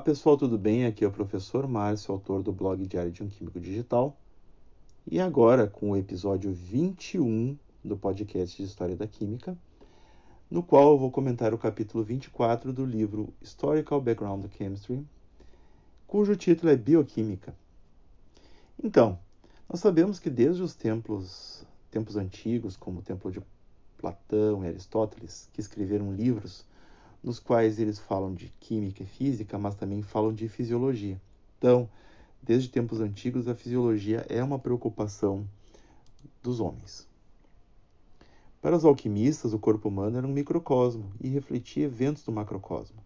Olá pessoal, tudo bem? Aqui é o professor Márcio, autor do blog Diário de um Químico Digital. E agora com o episódio 21 do podcast de História da Química, no qual eu vou comentar o capítulo 24 do livro Historical Background of Chemistry, cujo título é Bioquímica. Então, nós sabemos que desde os templos, tempos antigos, como o templo de Platão e Aristóteles, que escreveram livros nos quais eles falam de química e física, mas também falam de fisiologia. Então, desde tempos antigos, a fisiologia é uma preocupação dos homens. Para os alquimistas, o corpo humano era um microcosmo e refletia eventos do macrocosmo.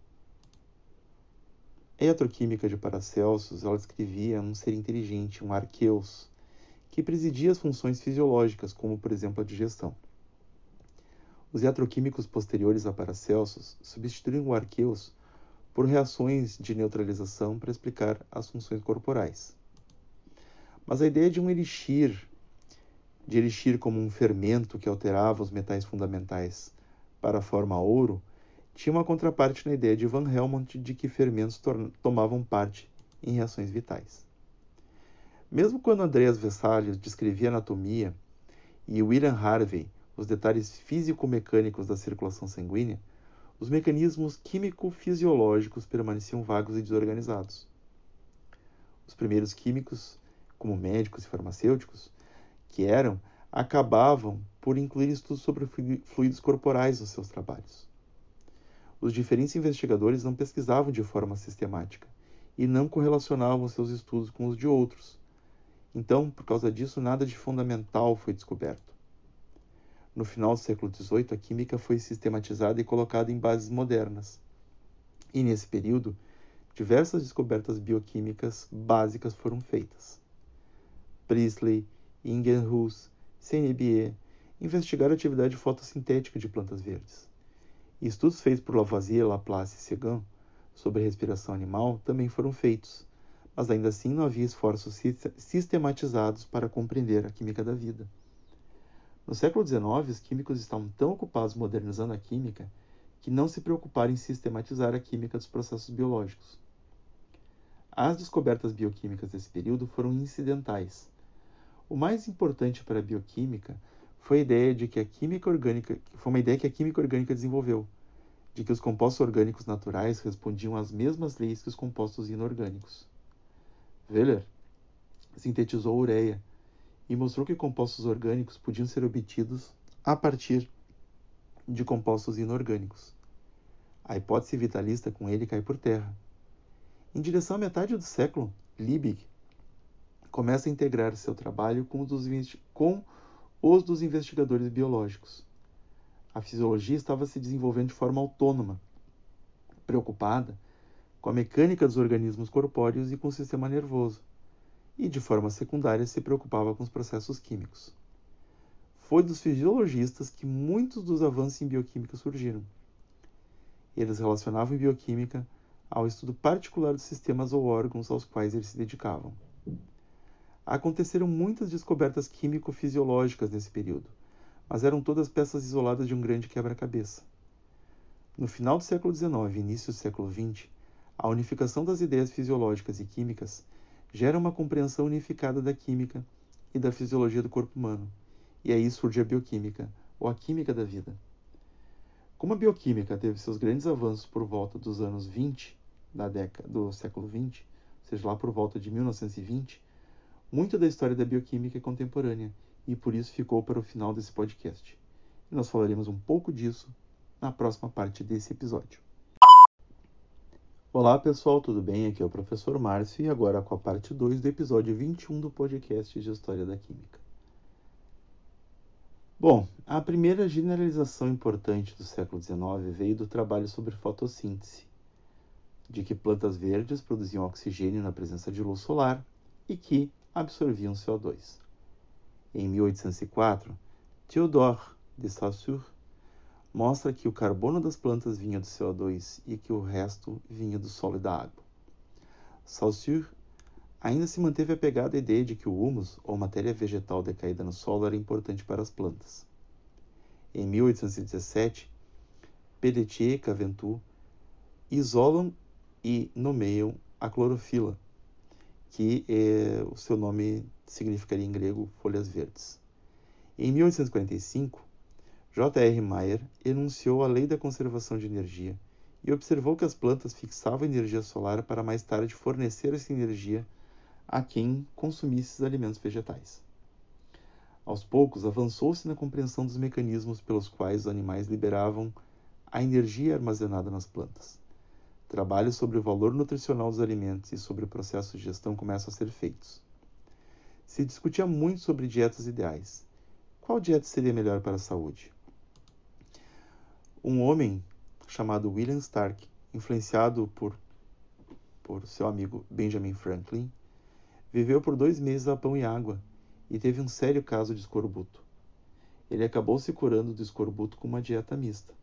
A iatroquímica de Paracelsus, ela descrevia um ser inteligente, um arqueus, que presidia as funções fisiológicas, como por exemplo a digestão. Os iatroquímicos posteriores a Paracelsus substituíram o arqueus por reações de neutralização para explicar as funções corporais. Mas a ideia de um elixir, de elixir como um fermento que alterava os metais fundamentais para a forma ouro, tinha uma contraparte na ideia de Van Helmont de que fermentos tomavam parte em reações vitais. Mesmo quando Andreas Vesalius descrevia anatomia e William Harvey os detalhes físico-mecânicos da circulação sanguínea, os mecanismos químico-fisiológicos permaneciam vagos e desorganizados. Os primeiros químicos, como médicos e farmacêuticos, que eram, acabavam por incluir estudos sobre fluidos corporais nos seus trabalhos. Os diferentes investigadores não pesquisavam de forma sistemática e não correlacionavam seus estudos com os de outros. Então, por causa disso, nada de fundamental foi descoberto. No final do século XVIII, a química foi sistematizada e colocada em bases modernas. E nesse período, diversas descobertas bioquímicas básicas foram feitas. Priestley, Ingenhous, CNBE investigaram a atividade fotossintética de plantas verdes. E estudos feitos por Lavoisier, Laplace e Seguin sobre a respiração animal também foram feitos, mas ainda assim não havia esforços sistematizados para compreender a química da vida. No século XIX, os químicos estavam tão ocupados modernizando a química que não se preocuparam em sistematizar a química dos processos biológicos. As descobertas bioquímicas desse período foram incidentais. O mais importante para a bioquímica foi a ideia de que a química orgânica, foi uma ideia que a química orgânica desenvolveu, de que os compostos orgânicos naturais respondiam às mesmas leis que os compostos inorgânicos. Wöhler sintetizou a ureia e mostrou que compostos orgânicos podiam ser obtidos a partir de compostos inorgânicos. A hipótese vitalista com ele cai por terra. Em direção à metade do século, Liebig começa a integrar seu trabalho com os dos, com os dos investigadores biológicos. A fisiologia estava se desenvolvendo de forma autônoma, preocupada com a mecânica dos organismos corpóreos e com o sistema nervoso e, de forma secundária, se preocupava com os processos químicos. Foi dos fisiologistas que muitos dos avanços em bioquímica surgiram. Eles relacionavam bioquímica ao estudo particular dos sistemas ou órgãos aos quais eles se dedicavam. Aconteceram muitas descobertas químico-fisiológicas nesse período, mas eram todas peças isoladas de um grande quebra-cabeça. No final do século XIX e início do século XX, a unificação das ideias fisiológicas e químicas gera uma compreensão unificada da química e da fisiologia do corpo humano. E aí surge a bioquímica, ou a química da vida. Como a bioquímica teve seus grandes avanços por volta dos anos 20 da década do século 20, seja lá por volta de 1920, muita da história da bioquímica é contemporânea e por isso ficou para o final desse podcast. E nós falaremos um pouco disso na próxima parte desse episódio. Olá pessoal, tudo bem? Aqui é o professor Márcio e agora com a parte 2 do episódio 21 do podcast de História da Química. Bom, a primeira generalização importante do século XIX veio do trabalho sobre fotossíntese, de que plantas verdes produziam oxigênio na presença de luz solar e que absorviam CO2. Em 1804, Théodore de Saussure mostra que o carbono das plantas vinha do CO2 e que o resto vinha do solo e da água. Saussure ainda se manteve apegado à ideia de que o humus, ou matéria vegetal decaída no solo, era importante para as plantas. Em 1817, Pelletier e Caventou isolam e nomeiam a clorofila, que é, o seu nome significaria em grego folhas verdes. Em 1845, J.R. Mayer enunciou a lei da conservação de energia e observou que as plantas fixavam energia solar para mais tarde fornecer essa energia a quem consumisse os alimentos vegetais. Aos poucos, avançou-se na compreensão dos mecanismos pelos quais os animais liberavam a energia armazenada nas plantas. Trabalhos sobre o valor nutricional dos alimentos e sobre o processo de gestão começam a ser feitos. Se discutia muito sobre dietas ideais. Qual dieta seria melhor para a saúde? Um homem chamado William Stark, influenciado por, por seu amigo Benjamin Franklin, viveu por dois meses a pão e água e teve um sério caso de escorbuto. Ele acabou se curando do escorbuto com uma dieta mista.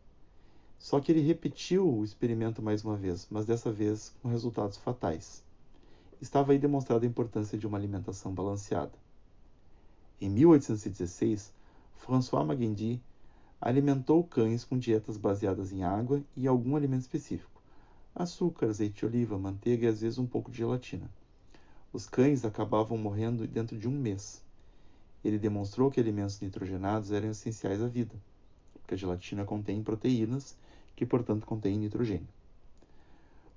Só que ele repetiu o experimento mais uma vez, mas dessa vez com resultados fatais. Estava aí demonstrada a importância de uma alimentação balanceada. Em 1816, François Magendie alimentou cães com dietas baseadas em água e algum alimento específico: açúcar, azeite de oliva, manteiga e às vezes um pouco de gelatina. Os cães acabavam morrendo dentro de um mês. Ele demonstrou que alimentos nitrogenados eram essenciais à vida, porque a gelatina contém proteínas que, portanto, contém nitrogênio.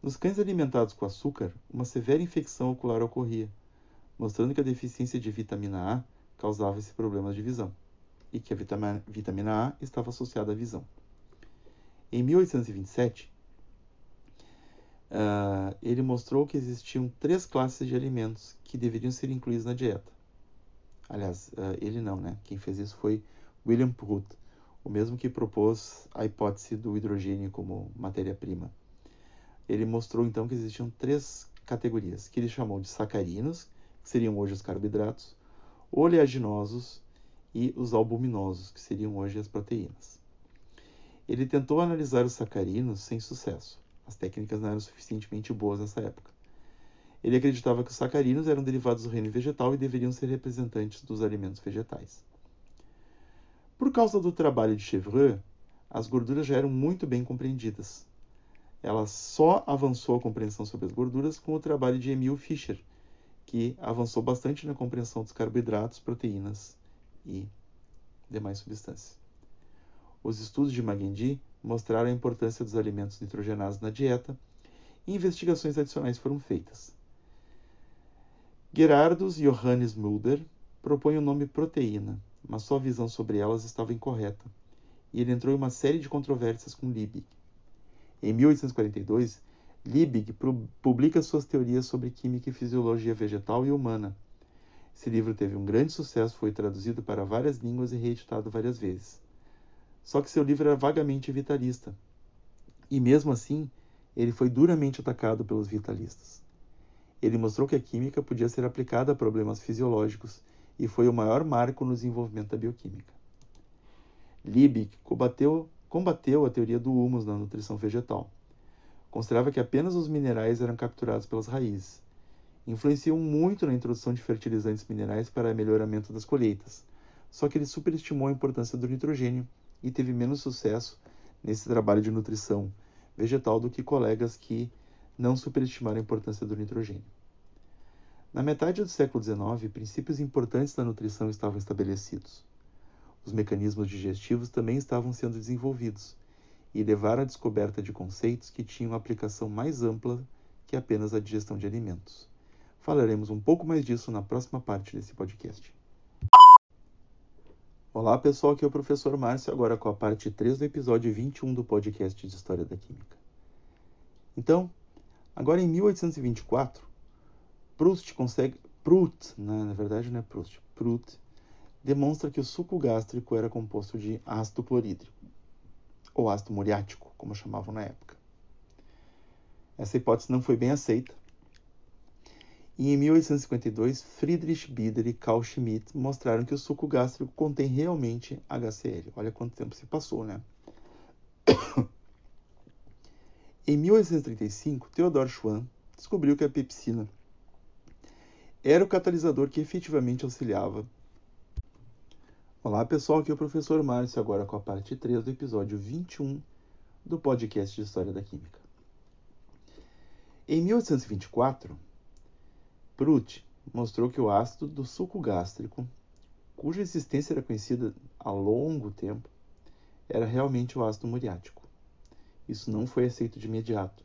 Nos cães alimentados com açúcar, uma severa infecção ocular ocorria, mostrando que a deficiência de vitamina A causava esse problema de visão e que a vitamina A estava associada à visão. Em 1827, uh, ele mostrou que existiam três classes de alimentos que deveriam ser incluídos na dieta. Aliás, uh, ele não, né? Quem fez isso foi William Prout, o mesmo que propôs a hipótese do hidrogênio como matéria-prima. Ele mostrou então que existiam três categorias, que ele chamou de sacarinos, que seriam hoje os carboidratos, oleaginosos e os albuminosos, que seriam hoje as proteínas. Ele tentou analisar os sacarinos sem sucesso. As técnicas não eram suficientemente boas nessa época. Ele acreditava que os sacarinos eram derivados do reino vegetal e deveriam ser representantes dos alimentos vegetais. Por causa do trabalho de Chevreul, as gorduras já eram muito bem compreendidas. Ela só avançou a compreensão sobre as gorduras com o trabalho de Emil Fischer, que avançou bastante na compreensão dos carboidratos, proteínas e demais substâncias. Os estudos de Magendie mostraram a importância dos alimentos nitrogenados na dieta e investigações adicionais foram feitas. Gerardus Johannes Mulder propõe o nome proteína, mas sua visão sobre elas estava incorreta, e ele entrou em uma série de controvérsias com Liebig. Em 1842, Liebig publica suas teorias sobre química e fisiologia vegetal e humana. Esse livro teve um grande sucesso, foi traduzido para várias línguas e reeditado várias vezes. Só que seu livro era vagamente vitalista. E mesmo assim, ele foi duramente atacado pelos vitalistas. Ele mostrou que a química podia ser aplicada a problemas fisiológicos e foi o maior marco no desenvolvimento da bioquímica. Liebig combateu, combateu a teoria do humus na nutrição vegetal. Considerava que apenas os minerais eram capturados pelas raízes. Influenciou muito na introdução de fertilizantes minerais para melhoramento das colheitas, só que ele superestimou a importância do nitrogênio e teve menos sucesso nesse trabalho de nutrição vegetal do que colegas que não superestimaram a importância do nitrogênio. Na metade do século XIX, princípios importantes da nutrição estavam estabelecidos. Os mecanismos digestivos também estavam sendo desenvolvidos e levaram à descoberta de conceitos que tinham aplicação mais ampla que apenas a digestão de alimentos. Falaremos um pouco mais disso na próxima parte desse podcast. Olá pessoal, aqui é o professor Márcio, agora com a parte 3 do episódio 21 do podcast de História da Química. Então, agora em 1824, Proust consegue. Prout, né? na verdade não é Proust, Prout demonstra que o suco gástrico era composto de ácido clorídrico, ou ácido muriático, como chamavam na época. Essa hipótese não foi bem aceita. E em 1852, Friedrich Bieder e Carl Schmitt mostraram que o suco gástrico contém realmente HCl. Olha quanto tempo se passou, né? em 1835, Theodor Schwann descobriu que a pepsina era o catalisador que efetivamente auxiliava. Olá pessoal, aqui é o professor Márcio, agora com a parte 3 do episódio 21 do podcast de História da Química. Em 1824, Prout mostrou que o ácido do suco gástrico, cuja existência era conhecida há longo tempo, era realmente o ácido muriático. Isso não foi aceito de imediato,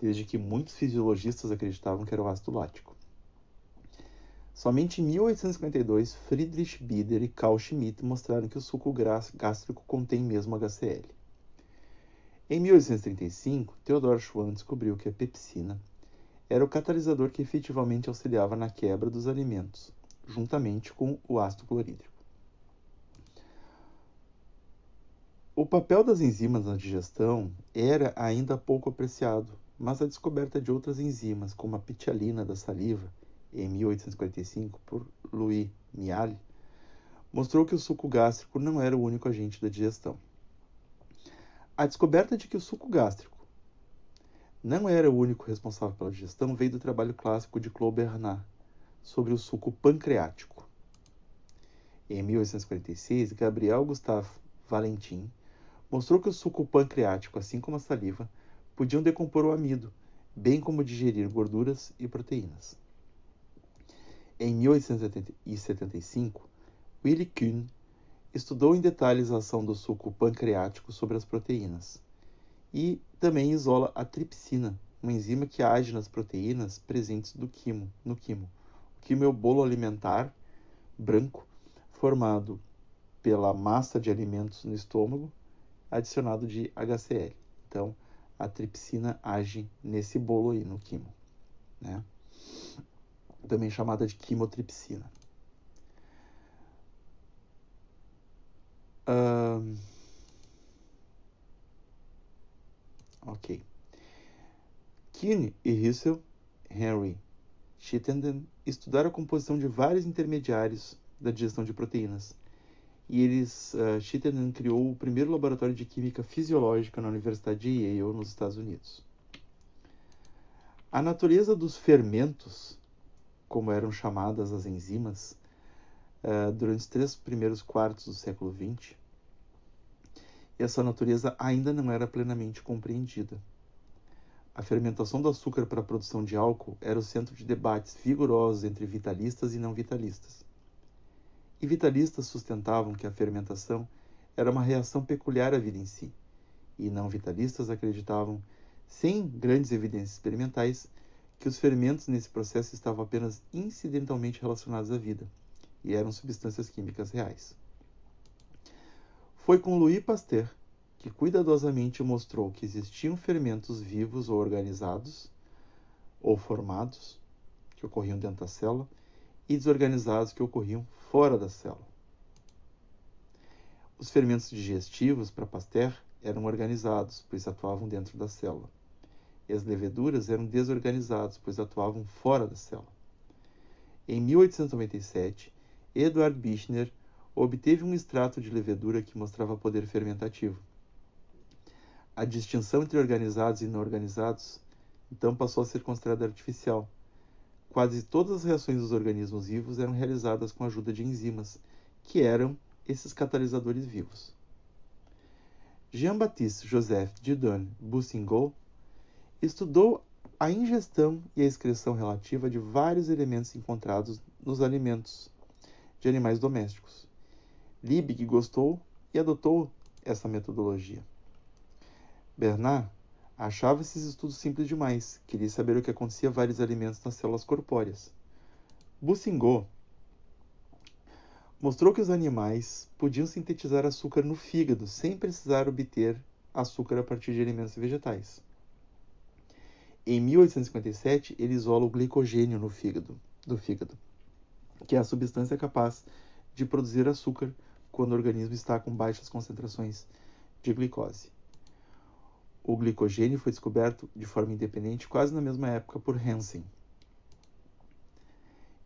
desde que muitos fisiologistas acreditavam que era o ácido lático. Somente em 1852, Friedrich Bieder e Carl Schmitt mostraram que o suco gástrico contém mesmo HCl. Em 1835, Theodor Schwann descobriu que a pepsina era o catalisador que efetivamente auxiliava na quebra dos alimentos, juntamente com o ácido clorídrico. O papel das enzimas na digestão era ainda pouco apreciado, mas a descoberta de outras enzimas, como a pitialina da saliva, em 1845, por Louis Mialy, mostrou que o suco gástrico não era o único agente da digestão. A descoberta de que o suco gástrico não era o único responsável pela digestão veio do trabalho clássico de Claude Bernard sobre o suco pancreático. Em 1846, Gabriel Gustave Valentin mostrou que o suco pancreático, assim como a saliva, podiam decompor o amido, bem como digerir gorduras e proteínas. Em 1875, Willy Kuhn estudou em detalhes a ação do suco pancreático sobre as proteínas e também isola a tripsina, uma enzima que age nas proteínas presentes do quimo, no quimo. O quimo é o bolo alimentar branco formado pela massa de alimentos no estômago adicionado de HCl. Então, a tripsina age nesse bolo aí, no quimo, né? Também chamada de quimotripsina. Um, ok. Keane e Russell Henry Chittenden estudaram a composição de vários intermediários da digestão de proteínas. E eles, uh, Chittenden criou o primeiro laboratório de química fisiológica na Universidade de Yale, nos Estados Unidos. A natureza dos fermentos, como eram chamadas as enzimas, uh, durante os três primeiros quartos do século XX, e essa natureza ainda não era plenamente compreendida. A fermentação do açúcar para a produção de álcool era o centro de debates vigorosos entre vitalistas e não vitalistas. E vitalistas sustentavam que a fermentação era uma reação peculiar à vida em si, e não vitalistas acreditavam, sem grandes evidências experimentais, que os fermentos nesse processo estavam apenas incidentalmente relacionados à vida e eram substâncias químicas reais. Foi com Louis Pasteur que cuidadosamente mostrou que existiam fermentos vivos ou organizados, ou formados, que ocorriam dentro da célula, e desorganizados que ocorriam fora da célula. Os fermentos digestivos, para Pasteur, eram organizados, pois atuavam dentro da célula. E as leveduras eram desorganizados, pois atuavam fora da célula. Em 1897, Eduard Bichner obteve um extrato de levedura que mostrava poder fermentativo. A distinção entre organizados e não organizados então passou a ser considerada artificial. Quase todas as reações dos organismos vivos eram realizadas com a ajuda de enzimas, que eram esses catalisadores vivos. Jean-Baptiste Joseph Dieudonné Bousingot estudou a ingestão e a excreção relativa de vários elementos encontrados nos alimentos de animais domésticos. Liebig gostou e adotou essa metodologia. Bernard achava esses estudos simples demais, queria saber o que acontecia a vários alimentos nas células corpóreas. Bousingot mostrou que os animais podiam sintetizar açúcar no fígado sem precisar obter açúcar a partir de alimentos vegetais. Em 1857, ele isola o glicogênio no fígado, do fígado, que é a substância capaz de produzir açúcar quando o organismo está com baixas concentrações de glicose. O glicogênio foi descoberto de forma independente quase na mesma época por Hansen.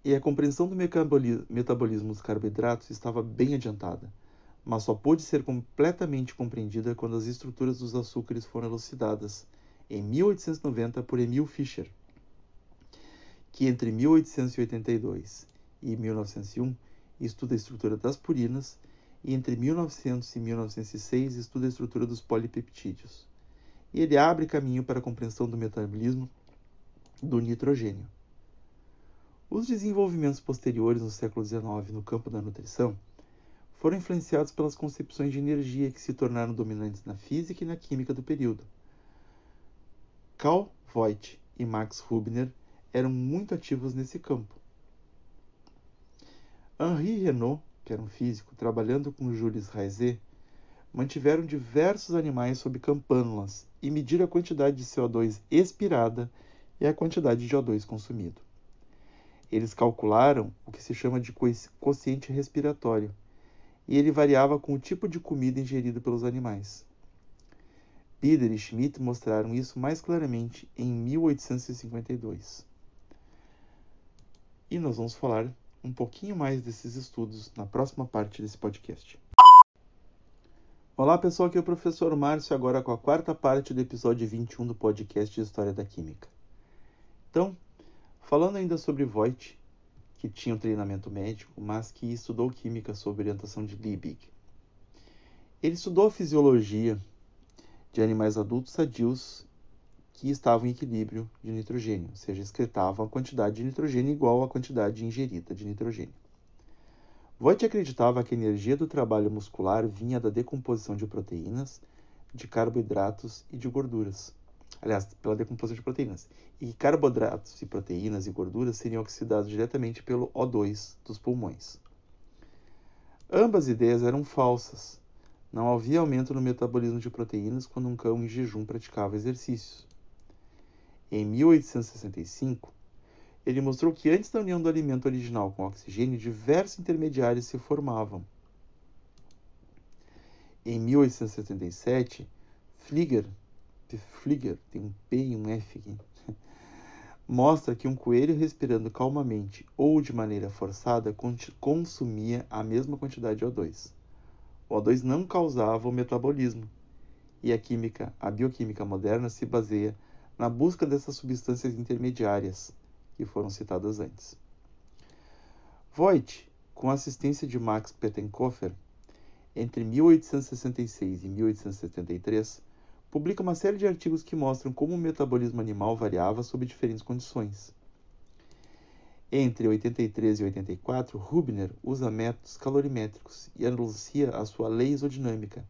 E a compreensão do metabolismo dos carboidratos estava bem adiantada, mas só pôde ser completamente compreendida quando as estruturas dos açúcares foram elucidadas em 1890 por Emil Fischer, que entre 1882 e 1901 estuda a estrutura das purinas e entre 1900 e 1906 estuda a estrutura dos polipeptídeos. E ele abre caminho para a compreensão do metabolismo do nitrogênio. Os desenvolvimentos posteriores no século XIX no campo da nutrição foram influenciados pelas concepções de energia que se tornaram dominantes na física e na química do período. Carl Voigt e Max Rubner eram muito ativos nesse campo. Henri Renaud, que era um físico, trabalhando com Jules Raizet, mantiveram diversos animais sob campânulas e mediram a quantidade de CO2 expirada e a quantidade de O2 consumido. Eles calcularam o que se chama de quociente respiratório, e ele variava com o tipo de comida ingerida pelos animais. Bieder e Schmidt mostraram isso mais claramente em 1852. E nós vamos falar um pouquinho mais desses estudos na próxima parte desse podcast. Olá pessoal, aqui é o professor Márcio, agora com a quarta parte do episódio 21 do podcast de História da Química. Então, falando ainda sobre Voigt, que tinha um treinamento médico, mas que estudou química sob orientação de Liebig. Ele estudou a fisiologia de animais adultos sadios que estavam em equilíbrio de nitrogênio, ou seja, excretavam a quantidade de nitrogênio igual à quantidade ingerida de nitrogênio. Voigt acreditava que a energia do trabalho muscular vinha da decomposição de proteínas, de carboidratos e de gorduras. Aliás, pela decomposição de proteínas. E carboidratos e proteínas e gorduras seriam oxidados diretamente pelo O2 dos pulmões. Ambas ideias eram falsas. Não havia aumento no metabolismo de proteínas quando um cão em jejum praticava exercícios. Em 1865, ele mostrou que antes da união do alimento original com oxigênio, diversos intermediários se formavam. Em 1877, Flieger, Flieger tem um P e um F aqui, mostra que um coelho respirando calmamente ou de maneira forçada consumia a mesma quantidade de O2. O O2 não causava o metabolismo, e a química, a bioquímica moderna se baseia na busca dessas substâncias intermediárias que foram citadas antes. Voigt, com a assistência de Max Pettenkofer, entre 1866 e 1873, publica uma série de artigos que mostram como o metabolismo animal variava sob diferentes condições. Entre 83 e 84, Rubner usa métodos calorimétricos e anuncia a sua lei isodinâmica,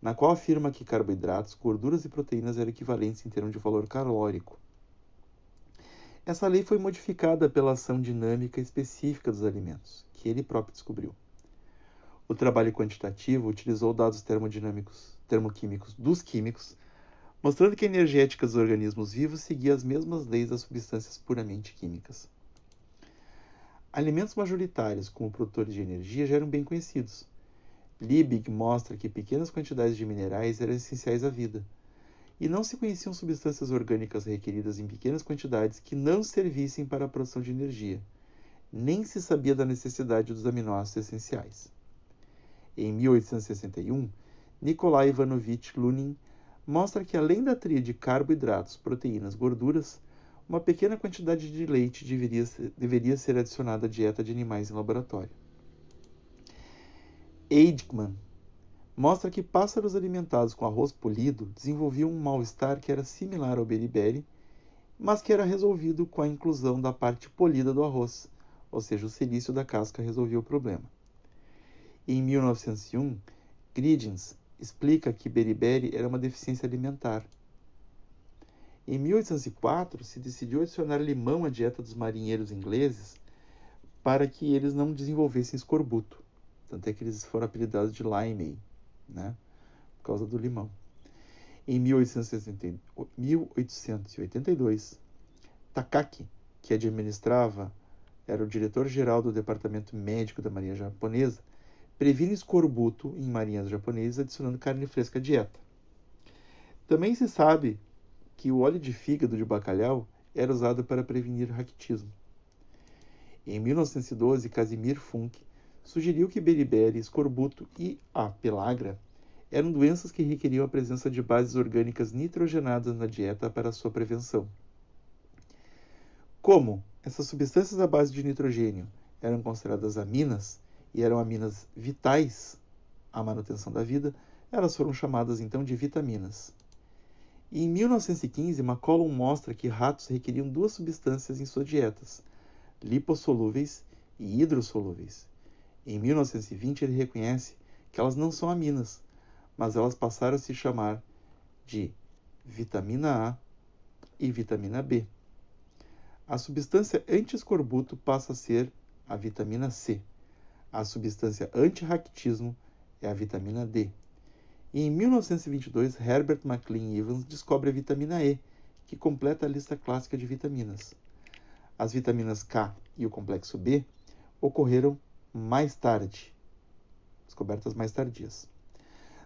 na qual afirma que carboidratos, gorduras e proteínas eram equivalentes em termos de valor calórico. Essa lei foi modificada pela ação dinâmica específica dos alimentos, que ele próprio descobriu. O trabalho quantitativo utilizou dados termodinâmicos, termoquímicos dos químicos, mostrando que a energética dos organismos vivos seguia as mesmas leis das substâncias puramente químicas. Alimentos majoritários como produtores de energia já eram bem conhecidos, Liebig mostra que pequenas quantidades de minerais eram essenciais à vida, e não se conheciam substâncias orgânicas requeridas em pequenas quantidades que não servissem para a produção de energia, nem se sabia da necessidade dos aminoácidos essenciais. Em 1861, Nikolai Ivanovich Lunin mostra que além da tríade carboidratos, proteínas, gorduras, uma pequena quantidade de leite deveria ser, deveria ser adicionada à dieta de animais em laboratório. Eidgman mostra que pássaros alimentados com arroz polido desenvolviam um mal-estar que era similar ao beriberi, mas que era resolvido com a inclusão da parte polida do arroz, ou seja, o silício da casca resolvia o problema. Em 1901, Gridgens explica que beriberi era uma deficiência alimentar. Em 1804, se decidiu adicionar limão à dieta dos marinheiros ingleses para que eles não desenvolvessem escorbuto. Tanto é que eles foram apelidados de Limey, né? Por causa do limão. Em 1882, Takaki, que administrava, era o diretor-geral do Departamento Médico da Marinha Japonesa, previne escorbuto em marinhas japonesas adicionando carne fresca à dieta. Também se sabe que o óleo de fígado de bacalhau era usado para prevenir raquitismo. Em 1912, Casimir Funk sugeriu que beriberi, escorbuto e a pelagra eram doenças que requeriam a presença de bases orgânicas nitrogenadas na dieta para sua prevenção. Como essas substâncias à base de nitrogênio eram consideradas aminas e eram aminas vitais à manutenção da vida, elas foram chamadas então de vitaminas. Em 1915, McCollum mostra que ratos requeriam duas substâncias em suas dietas, lipossolúveis e hidrossolúveis. Em 1920, ele reconhece que elas não são aminas, mas elas passaram a se chamar de vitamina A e vitamina B. A substância anti-escorbuto passa a ser a vitamina C. A substância anti-raquitismo é a vitamina D. E em 1922, Herbert McLean Evans descobre a vitamina E, que completa a lista clássica de vitaminas. As vitaminas K e o complexo B ocorreram mais tarde, descobertas mais tardias.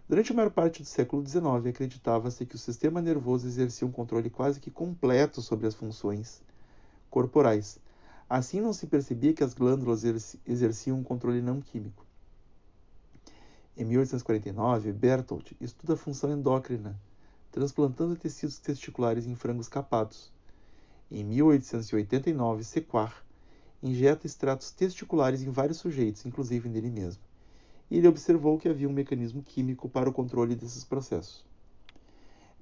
Durante a maior parte do século XIX, acreditava-se que o sistema nervoso exercia um controle quase que completo sobre as funções corporais. Assim, não se percebia que as glândulas exerciam um controle não químico. Em 1849, Berthold estuda a função endócrina, transplantando tecidos testiculares em frangos capados. Em 1889, Sequard injeta extratos testiculares em vários sujeitos, inclusive nele mesmo. E ele observou que havia um mecanismo químico para o controle desses processos.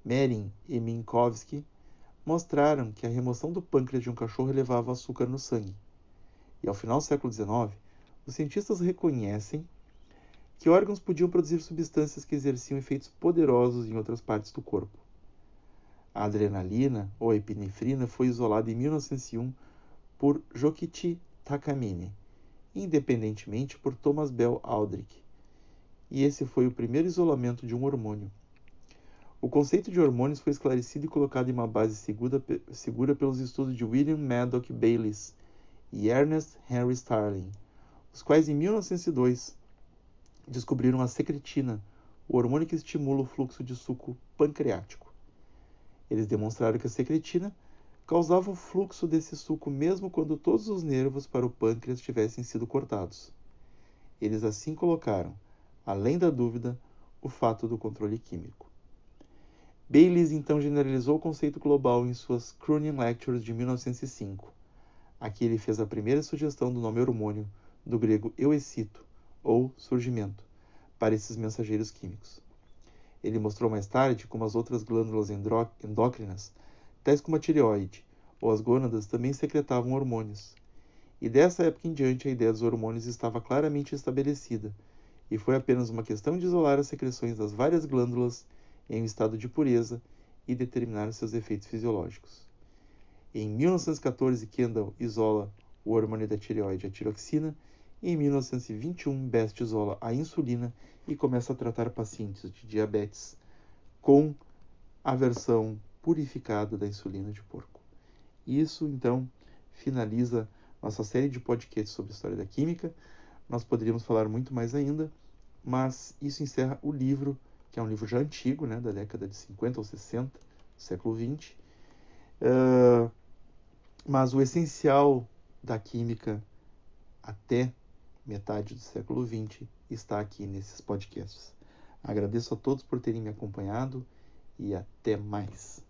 Merin e Minkowski mostraram que a remoção do pâncreas de um cachorro elevava açúcar no sangue. E ao final do século XIX, os cientistas reconhecem que órgãos podiam produzir substâncias que exerciam efeitos poderosos em outras partes do corpo. A adrenalina ou a epinefrina foi isolada em 1901 por Jokichi Takamine, independentemente por Thomas Bell Aldrich. E esse foi o primeiro isolamento de um hormônio. O conceito de hormônios foi esclarecido e colocado em uma base segura, segura pelos estudos de William Maddock Bayliss e Ernest Henry Starling, os quais em 1902 descobriram a secretina, o hormônio que estimula o fluxo de suco pancreático. Eles demonstraram que a secretina causava o fluxo desse suco mesmo quando todos os nervos para o pâncreas tivessem sido cortados. Eles assim colocaram, além da dúvida, o fato do controle químico. Bayliss então generalizou o conceito global em suas Cronin Lectures de 1905. Aqui ele fez a primeira sugestão do nome hormônio, do grego euecito, ou surgimento, para esses mensageiros químicos. Ele mostrou mais tarde como as outras glândulas endócrinas, tais como a tireoide ou as gônadas, também secretavam hormônios. E dessa época em diante a ideia dos hormônios estava claramente estabelecida, e foi apenas uma questão de isolar as secreções das várias glândulas em um estado de pureza e determinar seus efeitos fisiológicos. Em 1914, Kendall isola o hormônio da tireoide, a tiroxina, em 1921, Best isola a insulina e começa a tratar pacientes de diabetes com a versão purificada da insulina de porco. Isso, então, finaliza nossa série de podcasts sobre história da química. Nós poderíamos falar muito mais ainda, mas isso encerra o livro, que é um livro já antigo, né, da década de 50 ou 60, século 20. Uh, mas o essencial da química até metade do século XX, está aqui nesses podcasts. Agradeço a todos por terem me acompanhado e até mais.